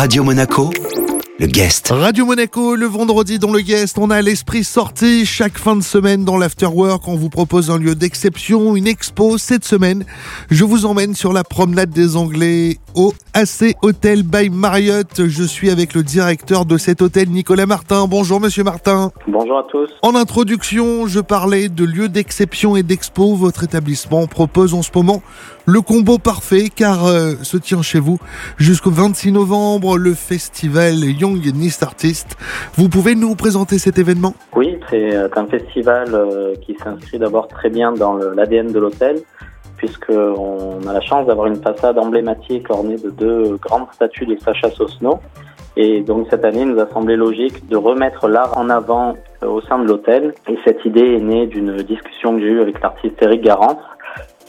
Radio Monaco, le guest. Radio Monaco, le vendredi dans le guest, on a l'esprit sorti. Chaque fin de semaine dans l'Afterwork, on vous propose un lieu d'exception, une expo. Cette semaine, je vous emmène sur la promenade des Anglais au AC Hotel by Marriott. Je suis avec le directeur de cet hôtel, Nicolas Martin. Bonjour Monsieur Martin. Bonjour à tous. En introduction, je parlais de lieu d'exception et d'expo. Votre établissement propose en ce moment le combo parfait car euh, se tient chez vous jusqu'au 26 novembre le festival Young Nist Artist. Vous pouvez nous présenter cet événement? Oui, c'est euh, un festival euh, qui s'inscrit d'abord très bien dans l'ADN de l'hôtel puisqu'on a la chance d'avoir une façade emblématique ornée de deux grandes statues de Sacha Sosno. Et donc cette année, il nous a semblé logique de remettre l'art en avant au sein de l'hôtel. Et cette idée est née d'une discussion que j'ai eue avec l'artiste Eric Garance,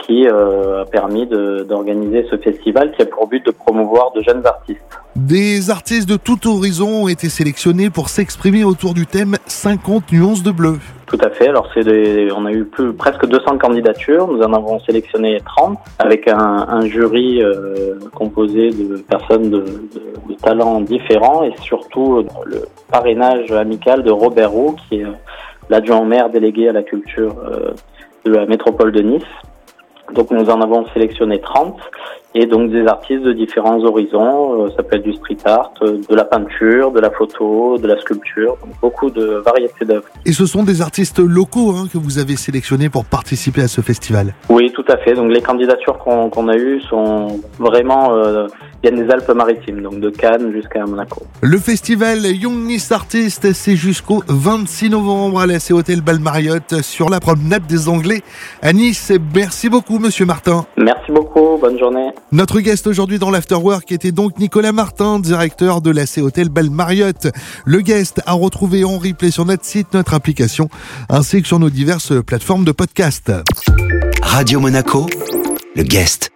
qui euh, a permis d'organiser ce festival qui a pour but de promouvoir de jeunes artistes. Des artistes de tout horizon ont été sélectionnés pour s'exprimer autour du thème 50 nuances de bleu. Tout à fait. Alors c'est on a eu plus, presque 200 candidatures. Nous en avons sélectionné 30 avec un, un jury euh, composé de personnes de, de, de, talents différents et surtout le parrainage amical de Robert Roux qui est l'adjoint maire délégué à la culture euh, de la métropole de Nice. Donc nous en avons sélectionné 30 et donc des artistes de différents horizons. Euh, ça peut être du street art, euh, de la peinture, de la photo, de la sculpture, donc beaucoup de variétés d'œuvres. Et ce sont des artistes locaux hein, que vous avez sélectionnés pour participer à ce festival Oui, tout à fait. Donc les candidatures qu'on qu a eues sont vraiment euh, viennent des Alpes-Maritimes, donc de Cannes jusqu'à Monaco. Le festival Young Nice Artist, c'est jusqu'au 26 novembre à la Hôtel Balmariotte sur la promenade des Anglais à Nice. Merci beaucoup, Monsieur Martin. Merci beaucoup. Bonne journée. Notre guest aujourd'hui dans l'Afterwork était donc Nicolas Martin, directeur de la Hôtel Belle Marriott. Le guest a retrouvé en replay sur notre site, notre application, ainsi que sur nos diverses plateformes de podcast. Radio Monaco, le guest.